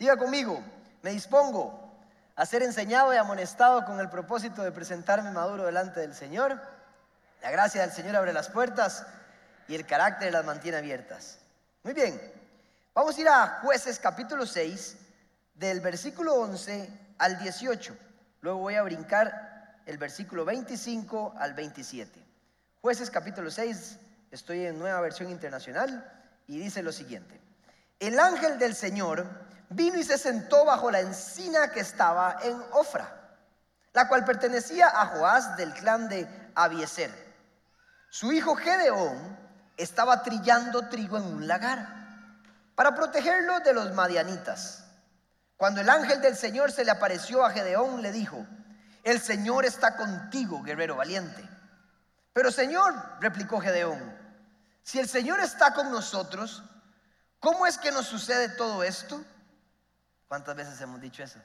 Diga conmigo, me dispongo a ser enseñado y amonestado con el propósito de presentarme maduro delante del Señor. La gracia del Señor abre las puertas y el carácter las mantiene abiertas. Muy bien, vamos a ir a jueces capítulo 6, del versículo 11 al 18. Luego voy a brincar el versículo 25 al 27. Jueces capítulo 6, estoy en nueva versión internacional y dice lo siguiente. El ángel del Señor vino y se sentó bajo la encina que estaba en Ofra, la cual pertenecía a Joás del clan de Abieser. Su hijo Gedeón estaba trillando trigo en un lagar para protegerlo de los madianitas. Cuando el ángel del Señor se le apareció a Gedeón, le dijo, el Señor está contigo, guerrero valiente. Pero Señor, replicó Gedeón, si el Señor está con nosotros, ¿cómo es que nos sucede todo esto? ¿Cuántas veces hemos dicho eso?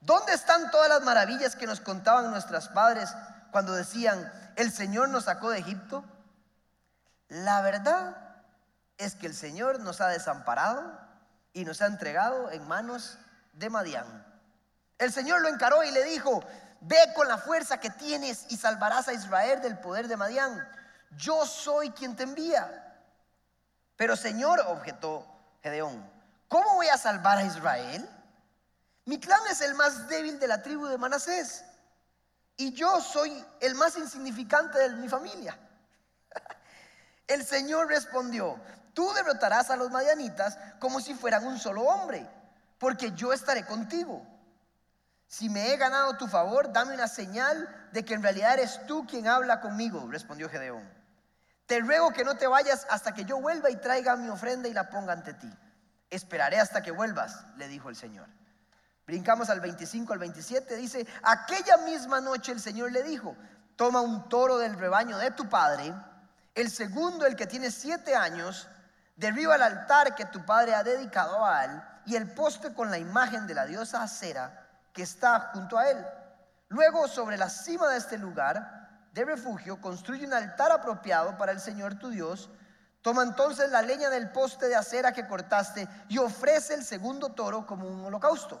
¿Dónde están todas las maravillas que nos contaban nuestros padres cuando decían, el Señor nos sacó de Egipto? La verdad es que el Señor nos ha desamparado y nos ha entregado en manos de Madián. El Señor lo encaró y le dijo, ve con la fuerza que tienes y salvarás a Israel del poder de Madián. Yo soy quien te envía. Pero Señor, objetó Gedeón, ¿cómo voy a salvar a Israel? Mi clan es el más débil de la tribu de Manasés y yo soy el más insignificante de mi familia. El Señor respondió, Tú derrotarás a los madianitas como si fueran un solo hombre, porque yo estaré contigo. Si me he ganado tu favor, dame una señal de que en realidad eres tú quien habla conmigo, respondió Gedeón. Te ruego que no te vayas hasta que yo vuelva y traiga mi ofrenda y la ponga ante ti. Esperaré hasta que vuelvas, le dijo el Señor. Brincamos al 25 al 27, dice, aquella misma noche el Señor le dijo, toma un toro del rebaño de tu padre, el segundo, el que tiene siete años, Derriba el altar que tu padre ha dedicado a él y el poste con la imagen de la diosa Acera que está junto a él. Luego, sobre la cima de este lugar de refugio, construye un altar apropiado para el Señor tu Dios. Toma entonces la leña del poste de acera que cortaste y ofrece el segundo toro como un holocausto.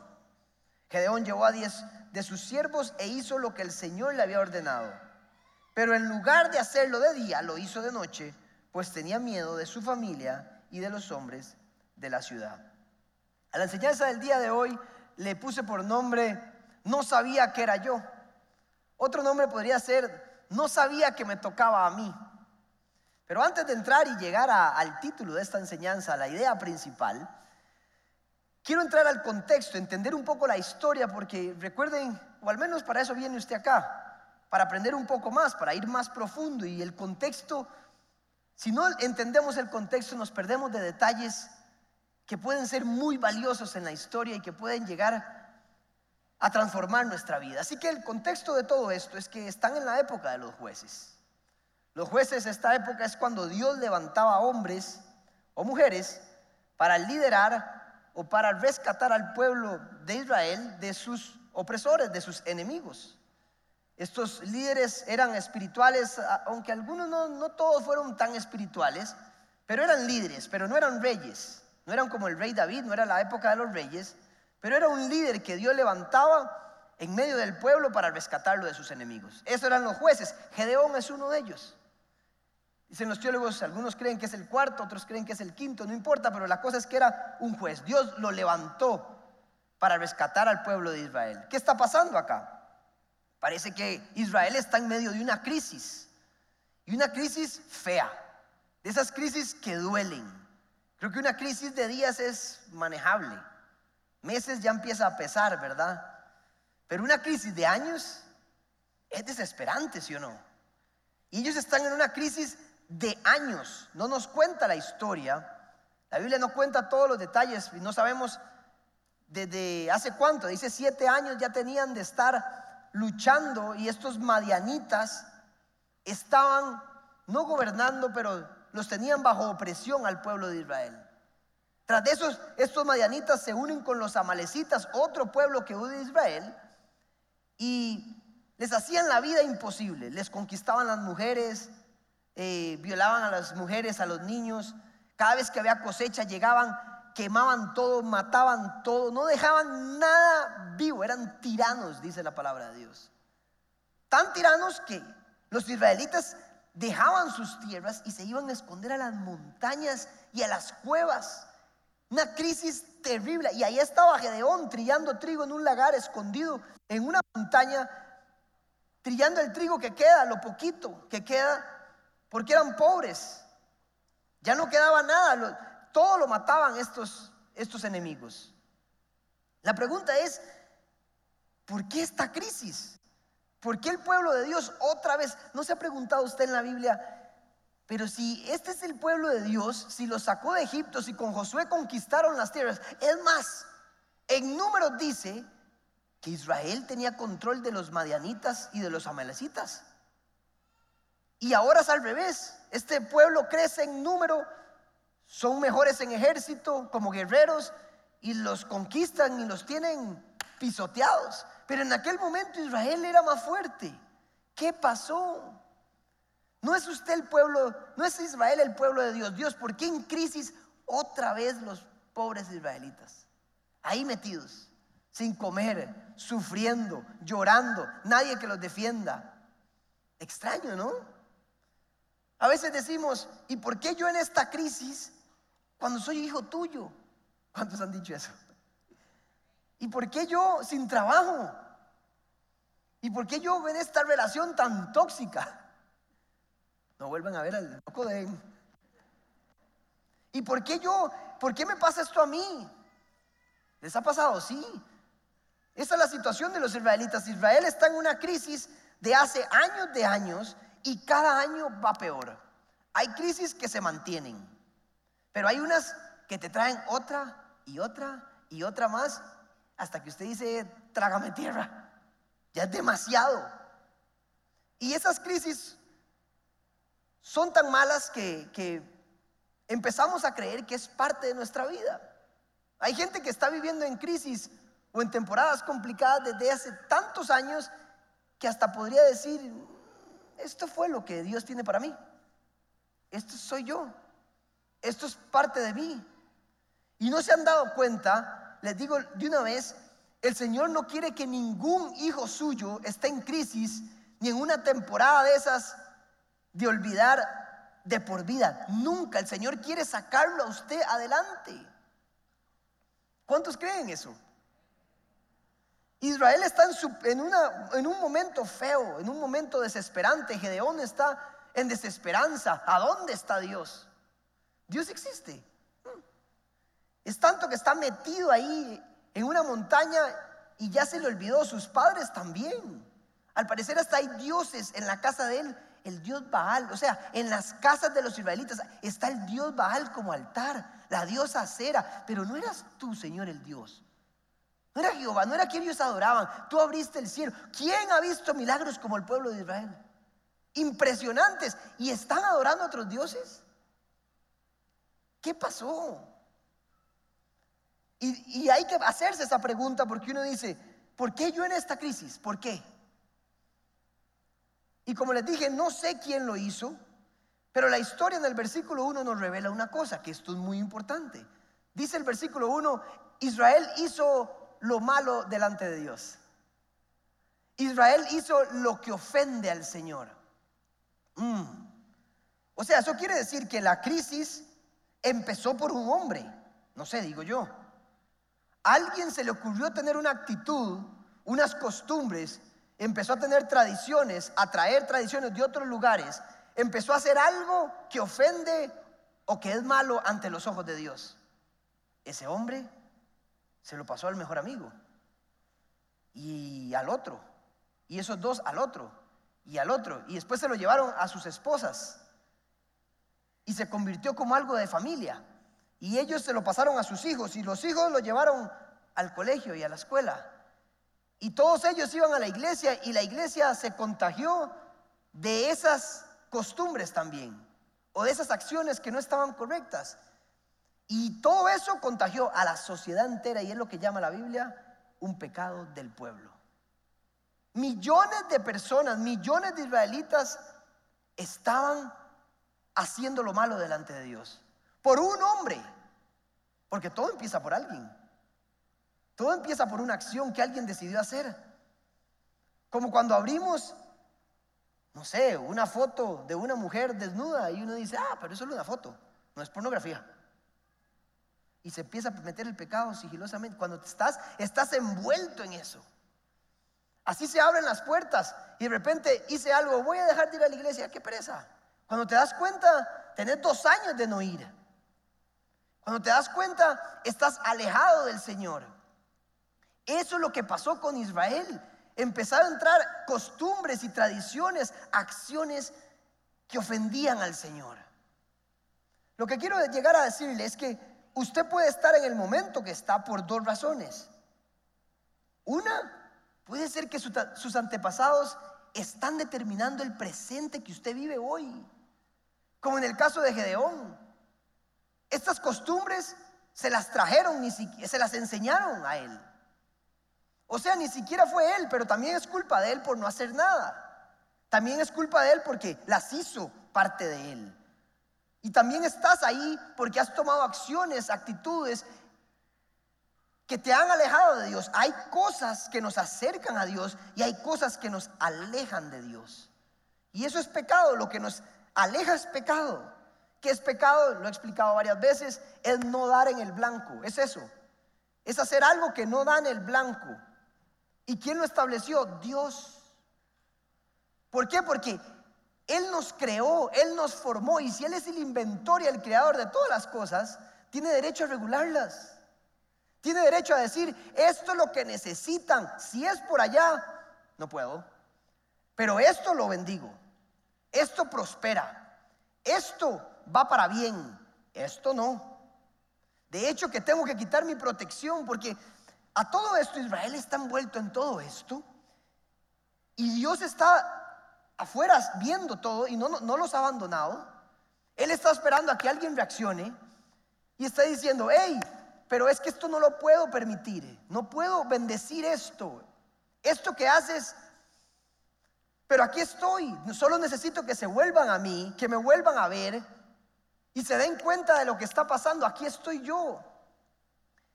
Gedeón llevó a diez de sus siervos e hizo lo que el Señor le había ordenado. Pero en lugar de hacerlo de día, lo hizo de noche pues tenía miedo de su familia y de los hombres de la ciudad. A la enseñanza del día de hoy le puse por nombre, no sabía que era yo. Otro nombre podría ser, no sabía que me tocaba a mí. Pero antes de entrar y llegar al título de esta enseñanza, la idea principal, quiero entrar al contexto, entender un poco la historia, porque recuerden, o al menos para eso viene usted acá, para aprender un poco más, para ir más profundo. Y el contexto si no entendemos el contexto, nos perdemos de detalles que pueden ser muy valiosos en la historia y que pueden llegar a transformar nuestra vida. Así que el contexto de todo esto es que están en la época de los jueces. Los jueces, esta época es cuando Dios levantaba hombres o mujeres para liderar o para rescatar al pueblo de Israel de sus opresores, de sus enemigos. Estos líderes eran espirituales, aunque algunos no, todos fueron tan espirituales, pero eran líderes, pero no eran reyes. No eran como el rey David, no era la época de los reyes, pero era un líder que Dios levantaba en medio del pueblo para rescatarlo de sus enemigos. Esos eran los jueces. Gedeón es uno de ellos. Dicen los teólogos, algunos creen que es el cuarto, otros creen que es el quinto, no importa, pero la cosa es que era un juez. Dios lo levantó para rescatar al pueblo de Israel. ¿Qué está pasando acá? Parece que Israel está en medio de una crisis. Y una crisis fea. De esas crisis que duelen. Creo que una crisis de días es manejable. Meses ya empieza a pesar, ¿verdad? Pero una crisis de años es desesperante, ¿sí o no? Y ellos están en una crisis de años. No nos cuenta la historia. La Biblia no cuenta todos los detalles y no sabemos desde hace cuánto. Dice siete años ya tenían de estar luchando y estos madianitas estaban no gobernando, pero los tenían bajo opresión al pueblo de Israel. Tras de esos, estos madianitas se unen con los amalecitas, otro pueblo que huye de Israel, y les hacían la vida imposible. Les conquistaban las mujeres, eh, violaban a las mujeres, a los niños. Cada vez que había cosecha llegaban quemaban todo, mataban todo, no dejaban nada vivo, eran tiranos, dice la palabra de Dios. Tan tiranos que los israelitas dejaban sus tierras y se iban a esconder a las montañas y a las cuevas. Una crisis terrible. Y ahí estaba Gedeón trillando trigo en un lagar escondido en una montaña, trillando el trigo que queda, lo poquito que queda, porque eran pobres. Ya no quedaba nada, todo lo mataban estos, estos enemigos. La pregunta es, ¿por qué esta crisis? ¿Por qué el pueblo de Dios otra vez? ¿No se ha preguntado usted en la Biblia? Pero si este es el pueblo de Dios, si lo sacó de Egipto, si con Josué conquistaron las tierras, es más, en números dice que Israel tenía control de los madianitas y de los amalecitas. Y ahora es al revés. Este pueblo crece en número, son mejores en ejército como guerreros y los conquistan y los tienen pisoteados. Pero en aquel momento Israel era más fuerte. ¿Qué pasó? No es usted el pueblo, no es Israel el pueblo de Dios. Dios, ¿por qué en crisis otra vez los pobres israelitas? Ahí metidos, sin comer, sufriendo, llorando, nadie que los defienda. Extraño, ¿no? A veces decimos, ¿y por qué yo en esta crisis cuando soy hijo tuyo? ¿Cuántos han dicho eso? ¿Y por qué yo sin trabajo? ¿Y por qué yo en esta relación tan tóxica? No vuelvan a ver al loco de... ¿Y por qué yo? ¿Por qué me pasa esto a mí? ¿Les ha pasado? Sí. Esa es la situación de los israelitas. Israel está en una crisis de hace años de años y cada año va peor. Hay crisis que se mantienen, pero hay unas que te traen otra y otra y otra más hasta que usted dice, trágame tierra. Ya es demasiado. Y esas crisis son tan malas que, que empezamos a creer que es parte de nuestra vida. Hay gente que está viviendo en crisis o en temporadas complicadas desde hace tantos años que hasta podría decir, esto fue lo que Dios tiene para mí. Esto soy yo. Esto es parte de mí. Y no se han dado cuenta les digo de una vez, el Señor no quiere que ningún hijo suyo esté en crisis ni en una temporada de esas de olvidar de por vida. Nunca el Señor quiere sacarlo a usted adelante. ¿Cuántos creen eso? Israel está en, un momento feo, en un momento desesperante. Gedeón está en desesperanza. ¿A dónde está Dios? Dios existe. Es tanto que está metido ahí en una montaña y ya se le olvidó, sus padres también. Al parecer hasta hay dioses en la casa de él, el dios Baal. O sea, en las casas de los israelitas está el dios Baal como altar, la diosa Cera. Pero no eras tú, Señor, el Dios. No era Jehová, no era quien ellos adoraban. Tú abriste el cielo. ¿Quién ha visto milagros como el pueblo de Israel? Impresionantes. ¿Y están adorando a otros dioses? ¿Qué pasó? Y, hay que hacerse esa pregunta porque uno dice, ¿por qué yo en esta crisis? ¿Por qué? Y como les dije, no sé quién lo hizo, pero la historia en el versículo 1 nos revela una cosa, que esto es muy importante. Dice el versículo 1, Israel hizo lo malo delante de Dios. Israel hizo lo que ofende al Señor. Mm. O sea, eso quiere decir que la crisis empezó por un hombre, no sé, digo yo alguien se le ocurrió tener una actitud, unas costumbres, empezó a tener tradiciones, a traer tradiciones de otros lugares, empezó a hacer algo que ofende o que es malo ante los ojos de Dios. Ese hombre se lo pasó al mejor amigo y al otro, y esos dos al otro, y al otro, y después se lo llevaron a sus esposas y se convirtió como algo de familia. Y ellos se lo pasaron a sus hijos y los hijos lo llevaron al colegio y a la escuela. Y todos ellos iban a la iglesia y la iglesia se contagió de esas costumbres también, o de esas acciones que no estaban correctas. Y todo eso contagió a la sociedad entera y es lo que llama la Biblia un pecado del pueblo. Millones de personas, millones de israelitas estaban haciendo lo malo delante de Dios. Por un hombre Porque todo empieza por alguien. Todo empieza por una acción que alguien decidió hacer. Como cuando abrimos, no sé, una foto de una mujer desnuda y uno dice, ah, pero es una foto, no es pornografía. Y se empieza a meter el pecado sigilosamente. Cuando estás, estás envuelto en eso. Así se abren las puertas y de repente hice algo, voy a dejar de ir a la iglesia, qué pereza. Cuando te das cuenta, tenés dos años de no ir. Cuando te das cuenta, estás alejado del Señor. Eso es lo que pasó con Israel. Empezaron a entrar costumbres y tradiciones, acciones que ofendían al Señor. Lo que quiero llegar a decirle es que usted puede estar en el momento que está por dos razones. Una, puede ser que sus antepasados están determinando el presente que usted vive hoy. Como en el caso de Gedeón. Estas costumbres se las trajeron, ni siquiera, se las enseñaron a él. O sea, ni siquiera fue él, pero también es culpa de él por no hacer nada. También es culpa de él porque las hizo parte de él. Y también estás ahí porque has tomado acciones, actitudes que te han alejado de Dios. Hay cosas que nos acercan a Dios y hay cosas que nos alejan de Dios. Y eso es pecado, lo que nos aleja es pecado. ¿Qué es pecado? Lo he explicado varias veces, es no dar en el blanco, es eso. Es hacer algo que no da en el blanco. ¿Y quién lo estableció? Dios. ¿Por qué? Porque Él nos creó, Él nos formó y si Él es el inventor y el creador de todas las cosas, tiene derecho a regularlas. Tiene derecho a decir, esto es lo que necesitan. Si es por allá, no puedo. Pero esto lo bendigo. Esto prospera. Esto va para bien. Esto no. De hecho que tengo que quitar mi protección porque a todo esto Israel está envuelto en todo esto. Y Dios está afuera viendo todo y no, no, los ha abandonado. Él está esperando a que alguien reaccione y está diciendo, hey, pero es que esto no lo puedo permitir, no puedo bendecir esto. Esto que haces, pero aquí estoy, solo necesito que se vuelvan a mí, que me vuelvan a ver y se den cuenta de lo que está pasando. Aquí estoy yo.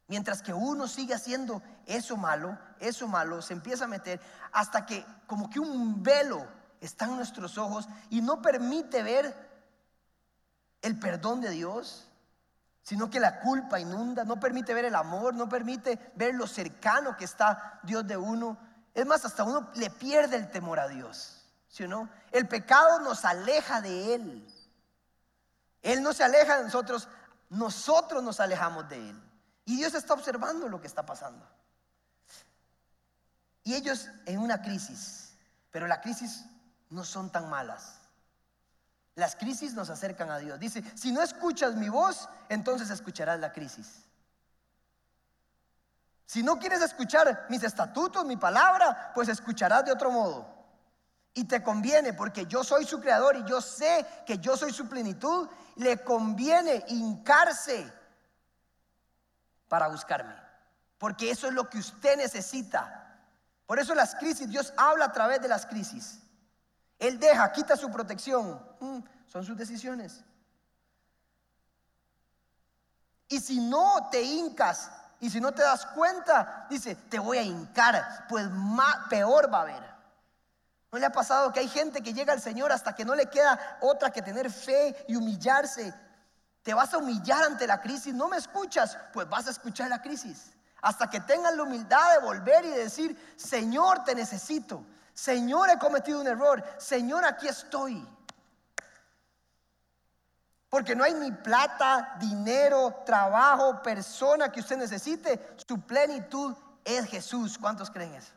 Mientras que uno sigue haciendo eso malo, eso malo, se empieza a meter hasta que como que un velo está en nuestros ojos y no permite ver el perdón de Dios, sino que la culpa inunda, no permite ver el amor, no permite ver lo cercano que está Dios de uno. Es más, hasta uno le pierde el temor a Dios, ¿sí o no? El pecado nos aleja de Él. Él no se aleja de nosotros, nosotros nos alejamos de Él. Y Dios está observando lo que está pasando. Y ellos en una crisis, pero la crisis no son tan malas. Las crisis nos acercan a Dios. Dice, si no escuchas mi voz, entonces escucharás la crisis. Si no quieres escuchar mis estatutos, mi palabra, pues escucharás de otro modo. Y te conviene porque yo soy su creador y yo sé que yo soy su plenitud. Le conviene hincarse para buscarme. Porque eso es lo que usted necesita. Por eso las crisis, Dios habla a través de las crisis. Él deja, quita su protección. Mm, son sus decisiones. Y si no te hincas y si no te das cuenta, dice, te voy a hincar, pues más, peor va a haber. ¿No le ha pasado que hay gente que llega al Señor hasta que no le queda otra que tener fe y humillarse? Te vas a humillar ante la crisis. ¿No me escuchas? Pues vas a escuchar la crisis. Hasta que tengas la humildad de volver y decir, Señor, te necesito. Señor, he cometido un error. Señor, aquí estoy. Porque no hay ni plata, dinero, trabajo, persona que usted necesite. Su plenitud es Jesús. ¿Cuántos creen eso?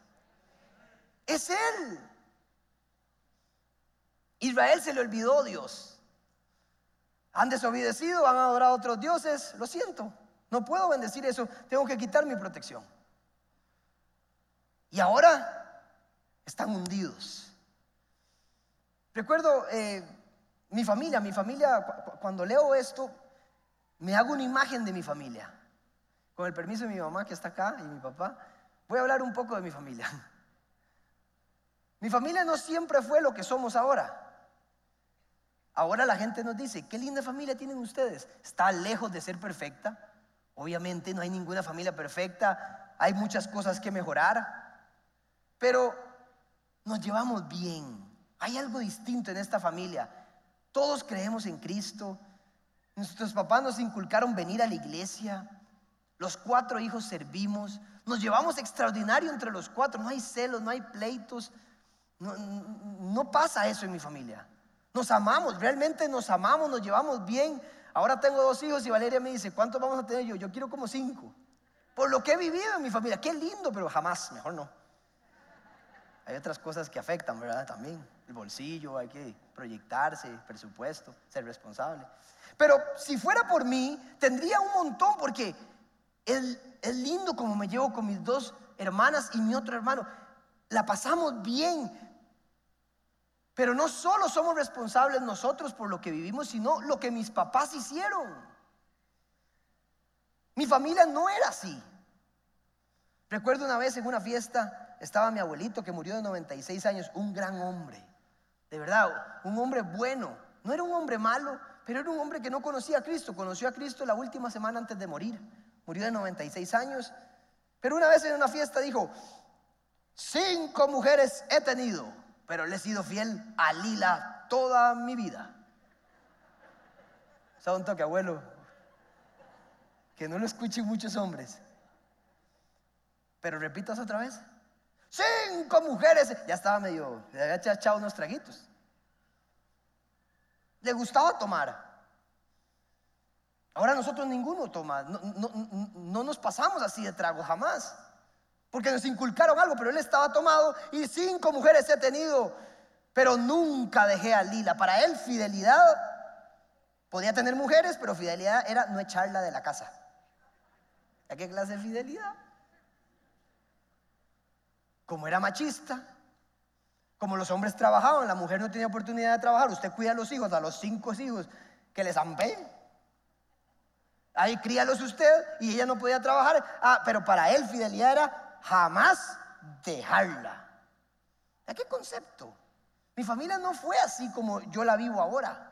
Es Él. Israel se le olvidó Dios. Han desobedecido, han adorado a otros dioses. Lo siento, no puedo bendecir eso. Tengo que quitar mi protección. Y ahora están hundidos. Recuerdo eh, mi familia, mi familia, cuando leo esto, me hago una imagen de mi familia. Con el permiso de mi mamá que está acá y mi papá, voy a hablar un poco de mi familia. Mi familia no siempre fue lo que somos ahora. Ahora la gente nos dice, qué linda familia tienen ustedes. Está lejos de ser perfecta, Obviamente no hay ninguna familia perfecta, hay muchas cosas que mejorar, pero nos llevamos bien. Hay algo distinto en esta familia. Todos creemos en Cristo. Nuestros papás nos inculcaron venir a la iglesia. Los cuatro hijos servimos. Nos llevamos extraordinario entre los cuatro. No hay celos, no hay pleitos. No, pasa eso en mi familia. Nos amamos, realmente nos amamos, nos llevamos bien. Ahora tengo dos hijos y Valeria me dice, ¿cuántos vamos a tener yo? Yo quiero como cinco. Por lo que he vivido en mi familia. Qué lindo, pero jamás, mejor no. Hay otras cosas que afectan, ¿verdad? También. El bolsillo, hay que proyectarse, presupuesto, ser responsable. Pero si fuera por mí, tendría un montón porque es, es lindo como me llevo con mis dos hermanas y mi otro hermano. La pasamos bien, pero no solo somos responsables nosotros por lo que vivimos, sino lo que mis papás hicieron. Mi familia no era así. Recuerdo una vez en una fiesta, estaba mi abuelito que murió de 96 años, un gran hombre, de verdad, un hombre bueno. No era un hombre malo, pero era un hombre que no conocía a Cristo. Conoció a Cristo la última semana antes de morir. Murió de 96 años. Pero una vez en una fiesta dijo, cinco mujeres he tenido pero le he sido fiel a Lila toda mi vida. ¿Sabe un toque, abuelo? Que no lo escuchen muchos hombres. Pero repitas otra vez. Cinco mujeres. Ya estaba medio, le había echado unos traguitos. Le gustaba tomar. Ahora nosotros ninguno toma. No, no nos pasamos así de trago jamás porque nos inculcaron algo, pero él estaba tomado y cinco mujeres he tenido, pero nunca dejé a Lila. Para él fidelidad podía tener mujeres, pero fidelidad era no echarla de la casa. ¿A qué clase de fidelidad? Como era machista, como los hombres trabajaban, la mujer no tenía oportunidad de trabajar, usted cuida a los hijos, a los cinco hijos que les ampé. Ahí críalos usted y ella no podía trabajar. Ah, pero para él fidelidad era jamás dejarla. ¿A qué concepto? Mi familia no fue así como yo la vivo ahora.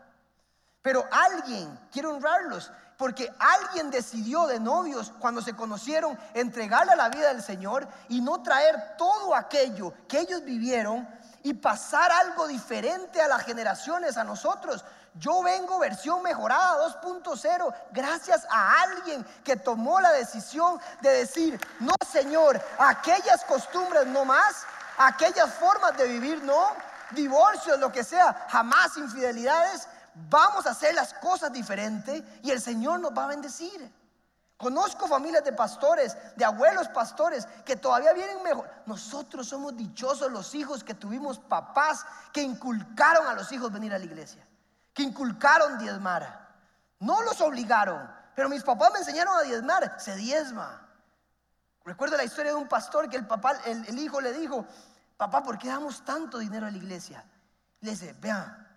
Pero alguien, quiero honrarlos, porque alguien decidió de novios cuando se conocieron entregarle a la vida del Señor y no traer todo aquello que ellos vivieron y pasar algo diferente a las generaciones, a nosotros. Yo vengo versión mejorada 2.0 gracias a alguien que tomó la decisión de decir, no Señor, aquellas costumbres no más, aquellas formas de vivir no, divorcios, lo que sea, jamás infidelidades, vamos a hacer las cosas diferentes y el Señor nos va a bendecir. Conozco familias de pastores, de abuelos pastores, que todavía vienen mejor. Nosotros somos dichosos los hijos que tuvimos papás que inculcaron a los hijos venir a la iglesia que inculcaron diezmar. No los obligaron, pero mis papás me enseñaron a diezmar. Se diezma. Recuerdo la historia de un pastor que el papá, el, hijo le dijo, papá, ¿por qué damos tanto dinero a la iglesia? Le dice, vean,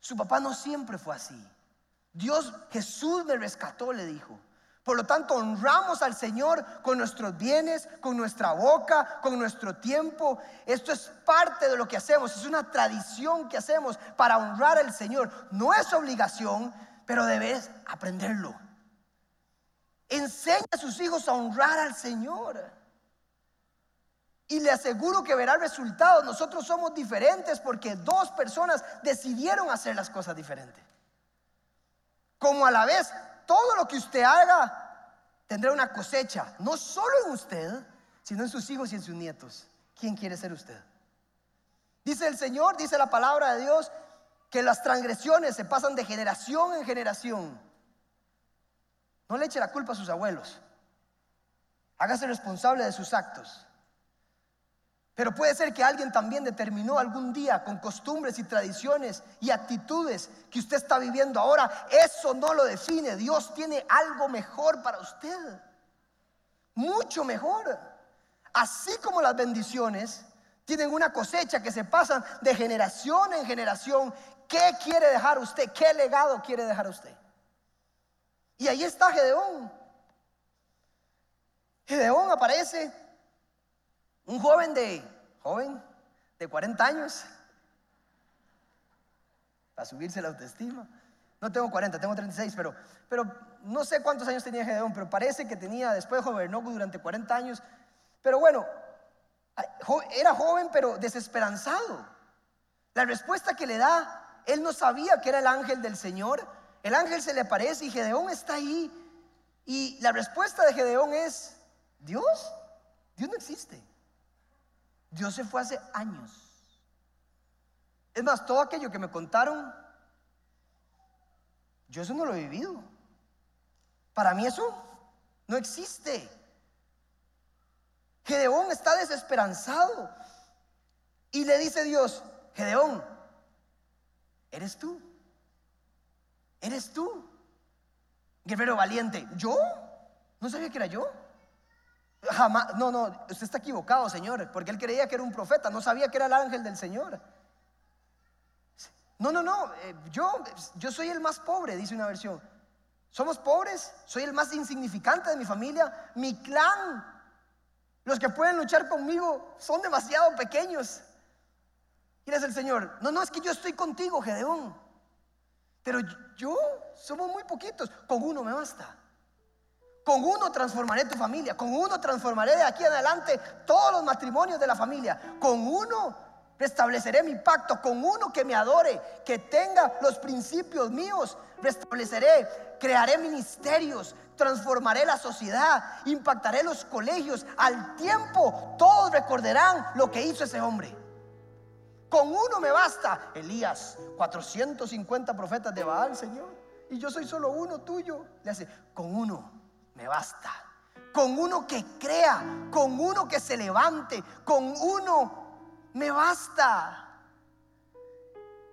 su papá no siempre fue así. Dios, Jesús me rescató, le dijo. Por lo tanto, honramos al Señor con nuestros bienes, con nuestra boca, con nuestro tiempo. Esto es parte de lo que hacemos, es una tradición que hacemos para honrar al Señor. No es obligación, pero debes aprenderlo. Enseña a sus hijos a honrar al Señor. Y le aseguro que verá resultados. Nosotros somos diferentes porque dos personas decidieron hacer las cosas diferentes. Como a la vez todo lo que usted haga tendrá una cosecha, no solo en usted, sino en sus hijos y en sus nietos. ¿Quién quiere ser usted? Dice el Señor, dice la palabra de Dios, que las transgresiones se pasan de generación en generación. No le eche la culpa a sus abuelos. Hágase responsable de sus actos. Pero puede ser que alguien también determinó algún día con costumbres y tradiciones y actitudes que usted está viviendo ahora. Eso no lo define. Dios tiene algo mejor para usted. Mucho mejor. Así como las bendiciones tienen una cosecha que se pasan de generación en generación. ¿Qué quiere dejar usted? ¿Qué legado quiere dejar usted? Y ahí está Gedeón. Gedeón aparece un joven de, joven, de 40 años, para subirse la autoestima, No tengo 40, tengo 36, pero, pero no sé cuántos años tenía Gedeón, pero parece que tenía, después gobernó durante 40 años. Pero bueno, era joven pero desesperanzado. La respuesta que le da, él no sabía que era el ángel del Señor. El ángel se le aparece y Gedeón está ahí. Y la respuesta de Gedeón es, Dios, Dios no existe. Dios se fue hace años. Es más, todo aquello que me contaron, yo eso no lo he vivido. Para mí eso no existe. Gedeón está desesperanzado. Y le dice Dios, Gedeón, eres tú. Eres tú. Guerrero valiente. ¿Yo? ¿No sabía que era yo? Jamás, no, no, usted está equivocado, Señor, porque él creía que era un profeta, no sabía que era el ángel del Señor. No, no, no, eh, yo, yo soy el más pobre, dice una versión. Somos pobres, soy el más insignificante de mi familia, mi clan, los que pueden luchar conmigo son demasiado pequeños. Y dice el Señor, no, no, es que yo estoy contigo, Gedeón. Pero yo, somos muy poquitos, con uno me basta. Con uno transformaré tu familia, con uno transformaré de aquí en adelante todos los matrimonios de la familia. Con uno restableceré mi pacto, con uno que me adore, que tenga los principios míos, restableceré, crearé ministerios, transformaré la sociedad, impactaré los colegios. Al tiempo todos recordarán lo que hizo ese hombre. Con uno me basta. Elías, 450 profetas de Baal, Señor. Y yo soy solo uno tuyo. Le hace, con uno me basta. Con uno que crea, con uno que se levante, con uno me basta.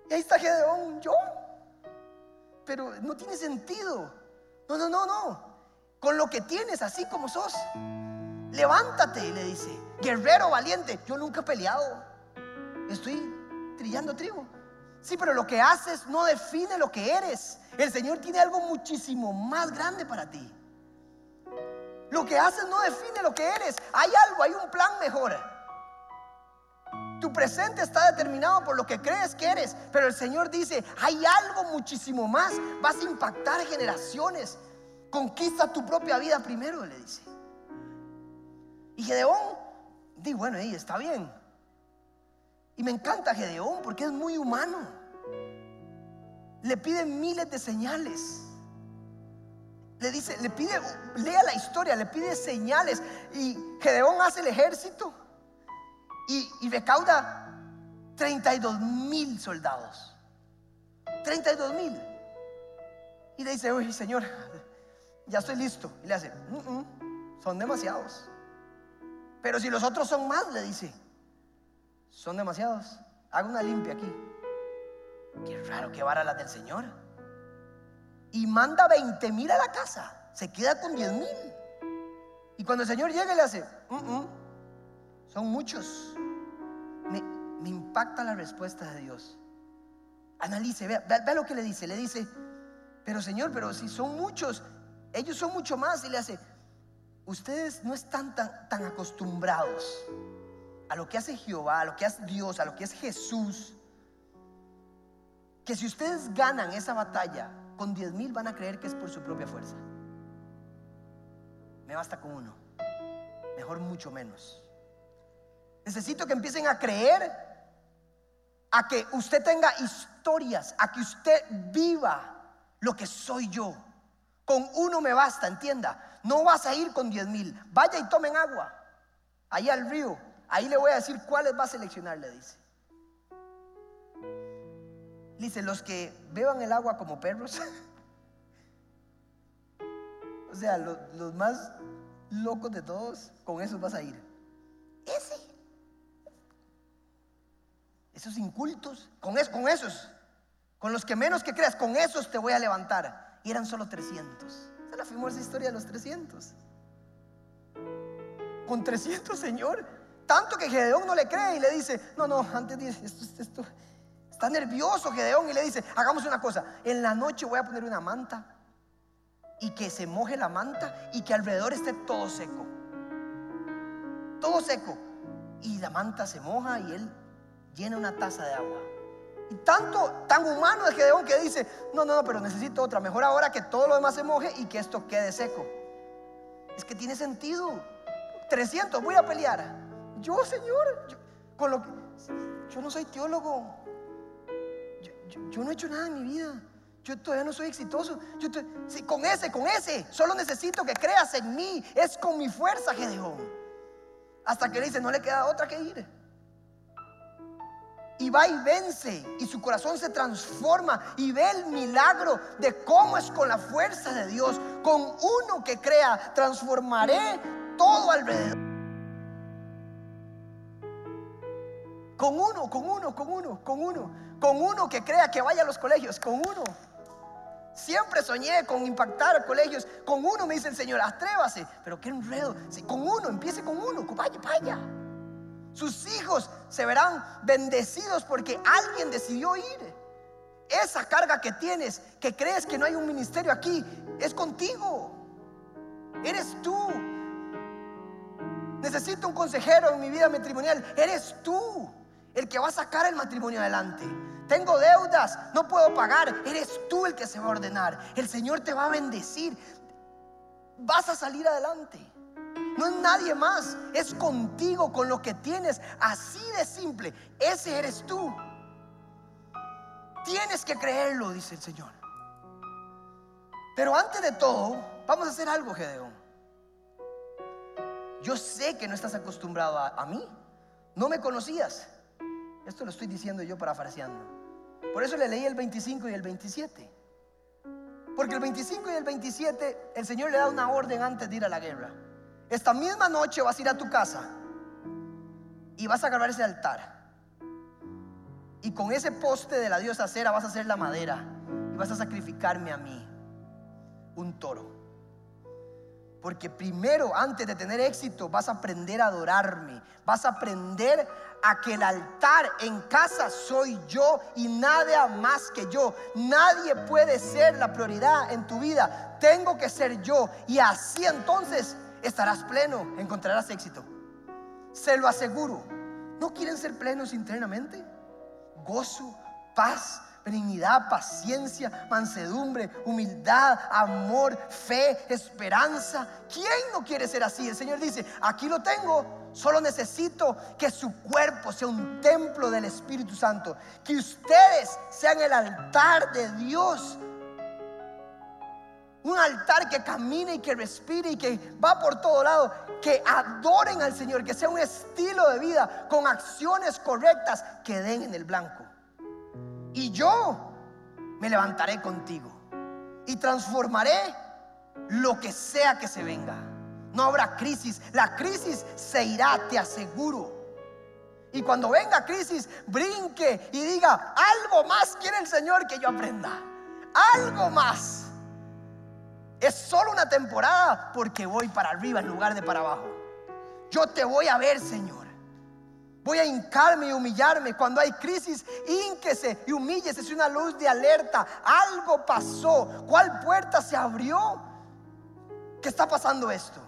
Y ahí está Gedeón, yo. Pero no tiene sentido. No, no, no, no. Con lo que tienes, así como sos. Levántate, le dice. Guerrero valiente. Yo nunca he peleado. Estoy trillando trigo. Sí, pero lo que haces no define lo que eres. El Señor tiene algo muchísimo más grande para ti. Lo que haces no define lo que eres. Hay algo, hay un plan mejor. Tu presente está determinado por lo que crees que eres, pero el Señor dice, hay algo muchísimo más. Vas a impactar generaciones. Conquista tu propia vida primero, le dice. Y Gedeón, di bueno, ahí está bien. Y me encanta Gedeón porque es muy humano. Le pide miles de señales le dice, le pide, lea la historia, le pide señales. Y Gedeón hace el ejército y, recauda 32 mil soldados. 32 mil. Y le dice, uy, Señor, ya estoy listo. Y le hace, son demasiados. Pero si los otros son más, le dice, son demasiados. Haga una limpia aquí. Qué raro que vara la del Señor y manda 20 mil a la casa. Se queda con 10 mil. Y cuando el Señor llega le hace, son muchos. Me, impacta la respuesta de Dios. Analice, vea, vea, lo que le dice. Le dice, pero Señor, pero si son muchos, ellos son mucho más. Y le hace, ustedes no están tan, tan acostumbrados a lo que hace Jehová, a lo que hace Dios, a lo que es Jesús, que si ustedes ganan esa batalla, con 10 mil van a creer que es por su propia fuerza. Me basta con uno. Mejor mucho menos. Necesito que empiecen a creer, a que usted tenga historias, a que usted viva lo que soy yo. Con uno me basta, entienda. No vas a ir con 10 mil. Vaya y tomen agua. Ahí al río. Ahí le voy a decir cuáles va a seleccionar, le dice. Dice, los que beban el agua como perros. o sea, los, más locos de todos, con esos vas a ir. Ese. Esos incultos, con, con esos. Con los que menos que creas, con esos te voy a levantar. Y eran solo 300. Esa es la famosa historia de los 300. Con 300, Señor. Tanto que Gedeón no le cree y le dice, no, no, antes dice, esto, esto, Está nervioso Gedeón y le dice, hagamos una cosa, en la noche voy a poner una manta y que se moje la manta y que alrededor esté todo seco. Todo seco. Y la manta se moja y él llena una taza de agua. Y tanto, tan humano es Gedeón que dice, no, no, no, pero necesito otra. Mejor ahora que todo lo demás se moje y que esto quede seco. Es que tiene sentido. 300, voy a pelear. Yo, Señor, con lo yo no soy teólogo. Yo, no he hecho nada en mi vida. Yo todavía no soy exitoso. Yo con ese, con ese, solo necesito que creas en mí. Es con mi fuerza, Gedeón. Hasta que le dice, no le queda otra que ir y va y vence y su corazón se transforma y ve el milagro de cómo es con la fuerza de Dios, con uno que crea, transformaré todo alrededor. Con uno, con uno, con uno, con uno, con uno que crea que vaya a los colegios, con uno. Siempre soñé con impactar colegios. Con uno me dice el Señor, atrévase. Pero qué enredo. con uno, empiece con uno. Vaya, vaya. Sus hijos se verán bendecidos porque alguien decidió ir. Esa carga que tienes, que crees que no hay un ministerio aquí, es contigo. Eres tú. Necesito un consejero en mi vida matrimonial. Eres tú el que va a sacar el matrimonio adelante. Tengo deudas, no puedo pagar. Eres tú el que se va a ordenar. El Señor te va a bendecir. Vas a salir adelante. No es nadie más, es contigo, con lo que tienes. Así de simple. Ese eres tú. Tienes que creerlo, dice el Señor. Pero antes de todo, vamos a hacer algo, Gedeón. Yo sé que no estás acostumbrado a, mí. No me conocías. Esto lo estoy diciendo yo parafraseando. Por eso le leí el 25 y el 27. Porque el 25 y el 27 el Señor le da una orden antes de ir a la guerra. Esta misma noche vas a ir a tu casa y vas a grabar ese altar. Y con ese poste de la diosa cera vas a hacer la madera y vas a sacrificarme a mí un toro. Porque primero, antes de tener éxito, vas a aprender a adorarme. Vas a aprender a que el altar en casa soy yo y nada más que yo. Nadie puede ser la prioridad en tu vida. Tengo que ser yo. Y así entonces estarás pleno, encontrarás éxito. Se lo aseguro. ¿No quieren ser plenos internamente? Gozo, paz, benignidad, paciencia, mansedumbre, humildad, amor, fe, esperanza. ¿Quién no quiere ser así? El Señor dice, aquí lo tengo, solo necesito que su cuerpo sea un templo del Espíritu Santo, que ustedes sean el altar de Dios un altar que camine y que respire y que va por todo lado. Que adoren al Señor, que sea un estilo de vida con acciones correctas que den en el blanco. Y yo me levantaré contigo y transformaré lo que sea que se venga. No habrá crisis. La crisis se irá, te aseguro. Y cuando venga crisis, brinque y diga, algo más quiere el Señor que yo aprenda. Algo más. Es solo una temporada porque voy para arriba en lugar de para abajo. Yo te voy a ver, Señor. Voy a hincarme y humillarme. Cuando hay crisis, hínquese y humíllese. Es una luz de alerta. Algo pasó. ¿Cuál puerta se abrió? ¿Qué está pasando esto?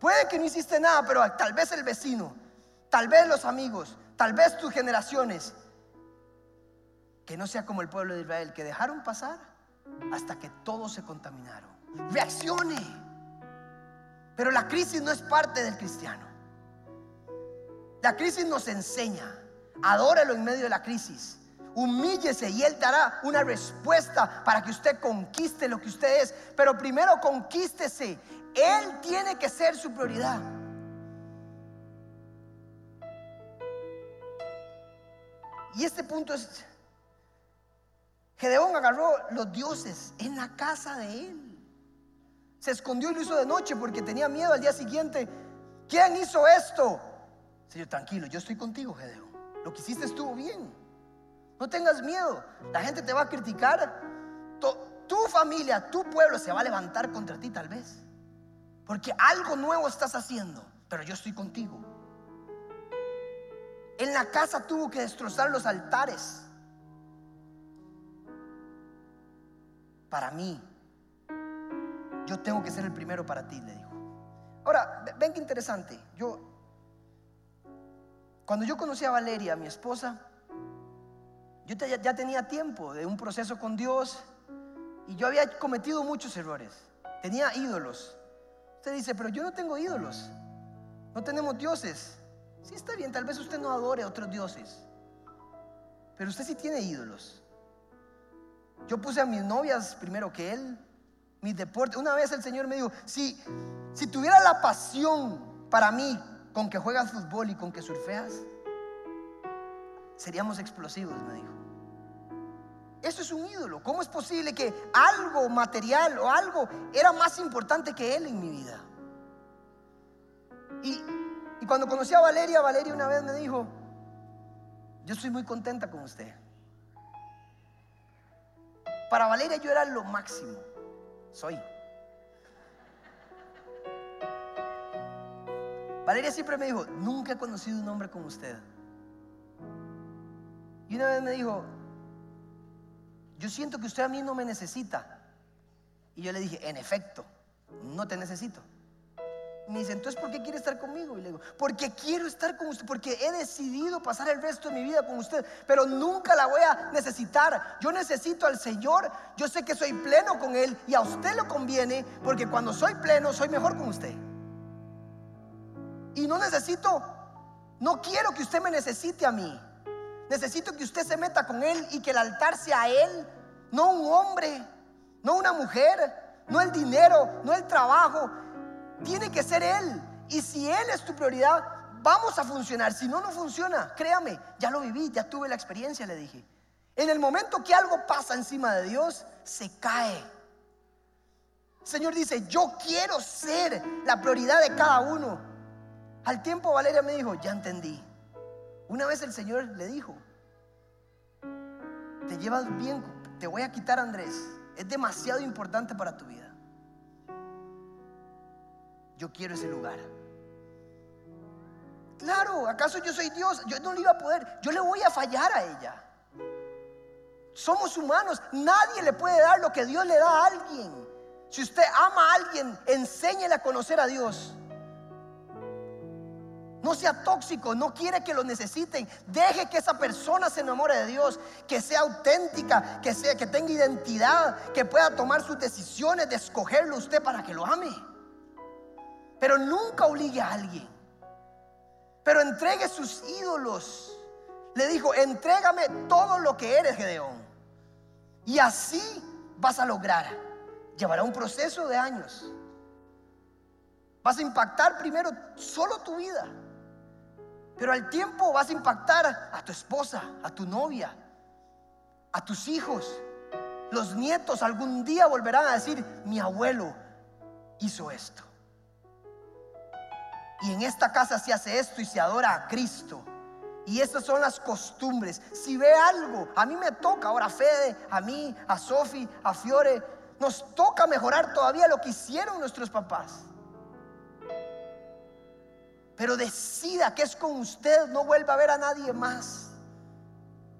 Puede que no hiciste nada, pero tal vez el vecino, tal vez los amigos, tal vez tus generaciones. Que no sea como el pueblo de Israel, que dejaron pasar hasta que todos se contaminaron reaccione. Pero la crisis no es parte del cristiano. La crisis nos enseña. Adórelo en medio de la crisis. Humíllese y Él dará una respuesta para que usted conquiste lo que usted es. Pero primero conquístese. Él tiene que ser su prioridad. Y este punto es, Gedeón agarró los dioses en la casa de él. Se escondió y lo hizo de noche porque tenía miedo al día siguiente. ¿Quién hizo esto? Señor, tranquilo, yo estoy contigo, Gedeón. Lo que hiciste estuvo bien. No tengas miedo. La gente te va a criticar. Tu, familia, tu pueblo se va a levantar contra ti tal vez. Porque algo nuevo estás haciendo. Pero yo estoy contigo. En la casa tuvo que destrozar los altares. Para mí, yo tengo que ser el primero para ti, le dijo. Ahora, ven qué interesante. Yo, cuando yo conocí a Valeria, mi esposa, Yo ya tenía tiempo de un proceso con Dios y yo había cometido muchos errores. Tenía ídolos. Usted dice, pero yo no tengo ídolos. No tenemos dioses. Sí está bien, tal vez usted no adore a otros dioses. Pero usted sí tiene ídolos. Yo puse a mis novias primero que él, mis deportes. Una vez el Señor me dijo, si, si tuviera la pasión para mí con que juegas fútbol y con que surfeas, seríamos explosivos, me dijo. Eso es un ídolo. ¿Cómo es posible que algo material o algo era más importante que él en mi vida? Y, cuando conocí a Valeria, Valeria una vez me dijo, yo estoy muy contenta con usted. Para Valeria yo era lo máximo. Soy. Valeria siempre me dijo, nunca he conocido un hombre como usted. Y una vez me dijo, yo siento que usted a mí no me necesita. Y yo le dije, en efecto, no te necesito. me dice, entonces, ¿por qué quiere estar conmigo? Y le digo, porque quiero estar con usted, porque he decidido pasar el resto de mi vida con usted, pero nunca la voy a necesitar. Yo necesito al Señor, yo sé que soy pleno con Él y a usted lo conviene, porque cuando soy pleno, soy mejor con usted. Y no necesito, no quiero que usted me necesite a mí. Necesito que usted se meta con Él y que el altar sea Él, no un hombre, no una mujer, no el dinero, no el trabajo. Tiene que ser Él. Y si Él es tu prioridad, vamos a funcionar. Si no, no funciona. Créame, ya lo viví, ya tuve la experiencia, le dije. En el momento que algo pasa encima de Dios, se cae. Señor dice, yo quiero ser la prioridad de cada uno. Al tiempo Valeria me dijo, ya entendí. Una vez el Señor le dijo, te llevas bien, te voy a quitar Andrés, es demasiado importante para tu vida. Yo quiero ese lugar. Claro, ¿acaso yo soy Dios? Yo no le iba a poder, yo le voy a fallar a ella. Somos humanos, nadie le puede dar lo que Dios le da a alguien. Si usted ama a alguien, enséñele a conocer a Dios. No sea tóxico, no quiere que lo necesiten. Deje que esa persona se enamore de Dios, que sea auténtica, que sea que tenga identidad, que pueda tomar sus decisiones de escogerlo usted para que lo ame. Pero nunca obligue a alguien. Pero entregue sus ídolos. Le dijo, "Entrégame todo lo que eres, Gedeón." Y así vas a lograr. Llevará un proceso de años. Vas a impactar primero solo tu vida. Pero al tiempo vas a impactar a tu esposa, a tu novia, a tus hijos. Los nietos algún día volverán a decir, mi abuelo hizo esto. Y en esta casa se hace esto y se adora a Cristo. Y estas son las costumbres. Si ve algo, a mí me toca, ahora a Fede, a mí, a Sofi, a Fiore, nos toca mejorar todavía lo que hicieron nuestros papás. Pero decida que es con usted, no vuelva a ver a nadie más.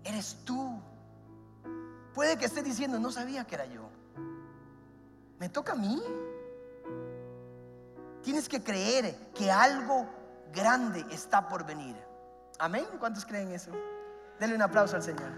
Eres tú. Puede que esté diciendo, no sabía que era yo. ¿Me toca a mí? Tienes que creer que algo grande está por venir. Amén. ¿Cuántos creen eso? Denle un aplauso al Señor.